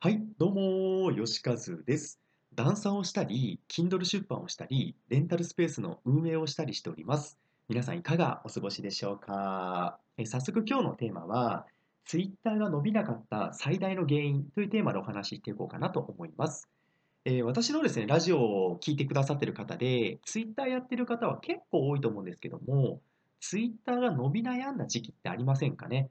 はい、どうも、よしかずです。ダンサーをしたり、Kindle 出版をしたり、レンタルスペースの運営をしたりしております。皆さんいかがお過ごしでしょうか？え早速今日のテーマは、Twitter が伸びなかった最大の原因というテーマでお話ししていこうかなと思います。えー、私のですね、ラジオを聴いてくださっている方で、Twitter やってる方は結構多いと思うんですけども、Twitter が伸び悩んだ時期ってありませんかね？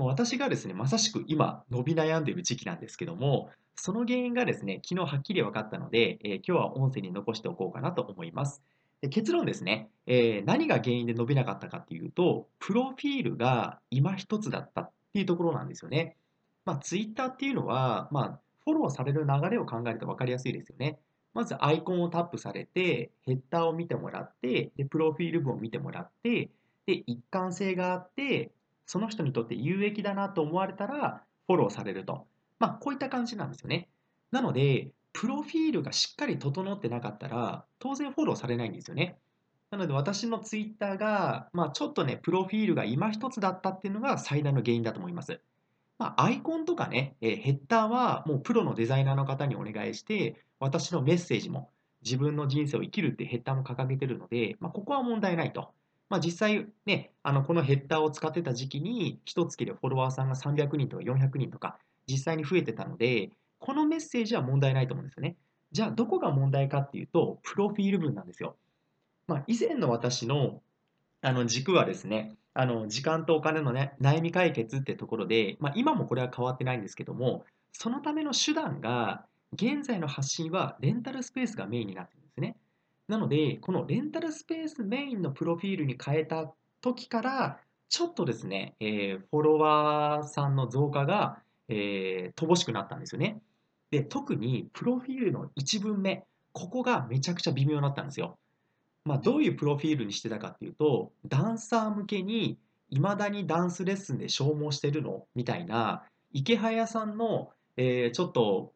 もう私がですね、まさしく今、伸び悩んでいる時期なんですけども、その原因がですね、昨日はっきり分かったので、えー、今日は音声に残しておこうかなと思います。で結論ですね、えー、何が原因で伸びなかったかっていうと、プロフィールが今一つだったっていうところなんですよね。まあ、Twitter っていうのは、まあ、フォローされる流れを考えると分かりやすいですよね。まずアイコンをタップされて、ヘッダーを見てもらって、でプロフィール文を見てもらって、で一貫性があって、その人にとって有益だなと思われたらフォローされると。まあ、こういった感じなんですよね。なので、プロフィールがしっかり整ってなかったら、当然フォローされないんですよね。なので、私のツイッターが、まあ、ちょっとね、プロフィールが今一つだったっていうのが最大の原因だと思います。まあ、アイコンとかね、えヘッダーはもうプロのデザイナーの方にお願いして、私のメッセージも、自分の人生を生きるってヘッダーも掲げてるので、まあ、ここは問題ないと。まあ、実際ね、あのこのヘッダーを使ってた時期に、一月でフォロワーさんが300人とか400人とか、実際に増えてたので、このメッセージは問題ないと思うんですよね。じゃあ、どこが問題かっていうと、プロフィール文なんですよ。まあ、以前の私のあの軸はですね、あの時間とお金の、ね、悩み解決ってところで、まあ、今もこれは変わってないんですけども、そのための手段が、現在の発信はレンタルスペースがメインになって。なので、このレンタルスペースメインのプロフィールに変えた時から、ちょっとですね、えー、フォロワーさんの増加が、えー、乏しくなったんですよね。で、特にプロフィールの1文目、ここがめちゃくちゃ微妙になったんですよ。まあ、どういうプロフィールにしてたかっていうと、ダンサー向けに、いまだにダンスレッスンで消耗してるの？みたいな、池早さんの、えー、ちょっと、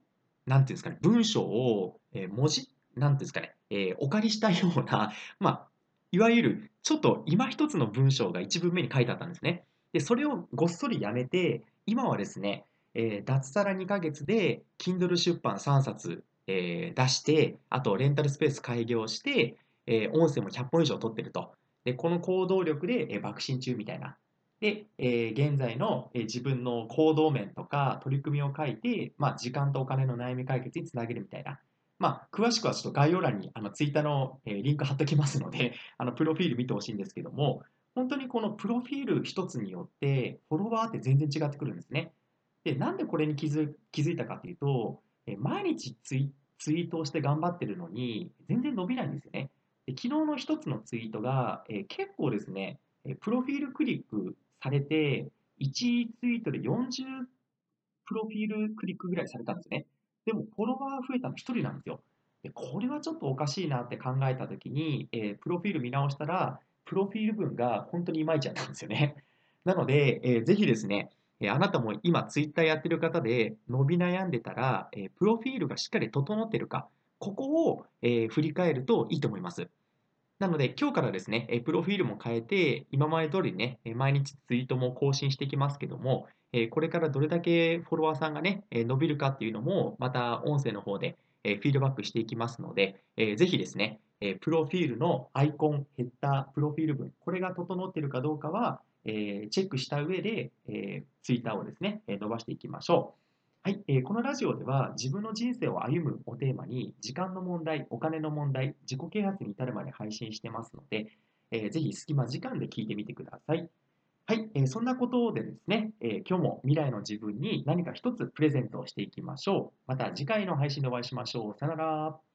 なんていうんですかね、文章を、えー、文字なんですかね、えー、お借りしたような、まあ、いわゆるちょっと今一つの文章が一文目に書いてあったんですね。で、それをごっそりやめて、今はですね、えー、脱サラ2ヶ月で Kindle 出版3冊、えー、出して、あとレンタルスペース開業して、えー、音声も100本以上取ってると。で、この行動力で、えー、爆心中みたいな。で、え、現在の、え、自分の行動面とか取り組みを書いて、まあ、時間とお金の悩み解決につなげるみたいな。まあ、詳しくはちょっと概要欄にあのツイッターの、え、リンク貼っておきますので、あのプロフィール見てほしいんですけども、本当にこのプロフィール一つによって、フォロワーって全然違ってくるんですね。で、なんでこれに気づ気づいたかというと、え毎日ツイツイートをして頑張ってるのに、全然伸びないんですよね。で昨日の一つのツイートが、え結構ですね、プロフィールクリックされて、1ツイートで40プロフィールクリックぐらいされたんですね。でもフォロワー増えたの1人なんですよ。でこれはちょっとおかしいなって考えた時に、えー、プロフィール見直したら、プロフィール文が本当にいまいちだったんですよね。なので、えー、ぜひですね、えあなたも今ツイッターやってる方で伸び悩んでたら、えプロフィールがしっかり整ってるか、ここを、え振り返るといいと思います。なので、今日からですね、プロフィールも変えて、今まで通りね、毎日ツイートも更新していきますけども、これからどれだけフォロワーさんがね、伸びるかっていうのも、また音声の方で、フィードバックしていきますので、ぜひですね、プロフィールのアイコン、ヘッダー、プロフィール文、これが整っているかどうかは、チェックした上で、ツイッターをですね、伸ばしていきましょう。はい、えーこのラジオでは自分の人生を歩むをテーマに時間の問題、お金の問題、自己啓発に至るまで配信してますので、えー、ぜひ隙間時間で聞いてみてください。はい、えー、そんなことでですね、えー、今日も未来の自分に何か一つプレゼントをしていきましょう。また次回の配信でお会いしましょう。さよなら。